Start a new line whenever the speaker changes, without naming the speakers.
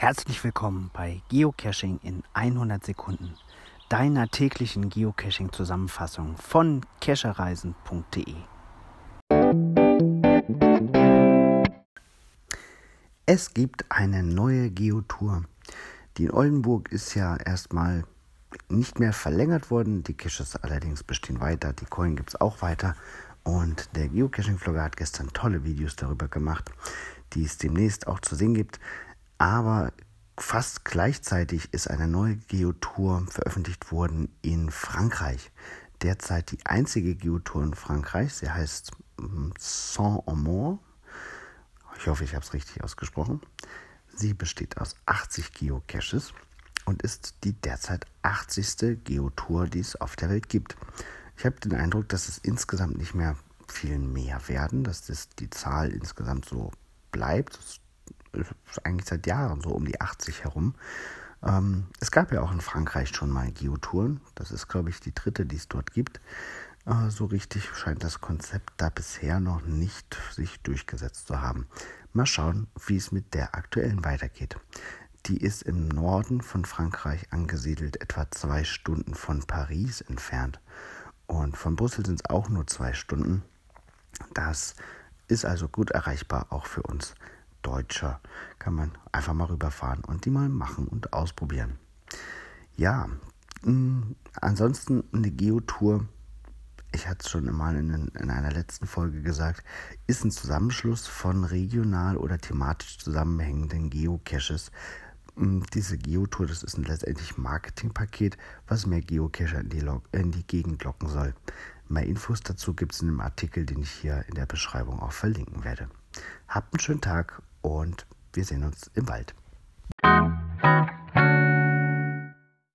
Herzlich willkommen bei Geocaching in 100 Sekunden, deiner täglichen Geocaching-Zusammenfassung von cachereisen.de. Es gibt eine neue Geotour. Die in Oldenburg ist ja erstmal nicht mehr verlängert worden, die Caches allerdings bestehen weiter, die Coin gibt es auch weiter und der Geocaching-Vlogger hat gestern tolle Videos darüber gemacht, die es demnächst auch zu sehen gibt. Aber fast gleichzeitig ist eine neue Geotour veröffentlicht worden in Frankreich. Derzeit die einzige Geotour in Frankreich. Sie heißt hm, Saint-Amand. Ich hoffe, ich habe es richtig ausgesprochen. Sie besteht aus 80 Geocaches und ist die derzeit 80. Geotour, die es auf der Welt gibt. Ich habe den Eindruck, dass es insgesamt nicht mehr viel mehr werden, dass das die Zahl insgesamt so bleibt. Ist eigentlich seit Jahren so um die 80 herum. Ähm, es gab ja auch in Frankreich schon mal Geotouren. Das ist, glaube ich, die dritte, die es dort gibt. Äh, so richtig scheint das Konzept da bisher noch nicht sich durchgesetzt zu haben. Mal schauen, wie es mit der aktuellen weitergeht. Die ist im Norden von Frankreich angesiedelt, etwa zwei Stunden von Paris entfernt. Und von Brüssel sind es auch nur zwei Stunden. Das ist also gut erreichbar, auch für uns Deutscher. Kann man einfach mal rüberfahren und die mal machen und ausprobieren. Ja, mm, ansonsten eine Geotour, ich hatte es schon mal in, in einer letzten Folge gesagt, ist ein Zusammenschluss von regional oder thematisch zusammenhängenden Geocaches. Mm, diese Geotour, das ist ein letztendlich Marketingpaket, was mehr Geocacher in die, in die Gegend locken soll. Mehr Infos dazu gibt es in einem Artikel, den ich hier in der Beschreibung auch verlinken werde. Habt einen schönen Tag und wir sehen uns im Wald.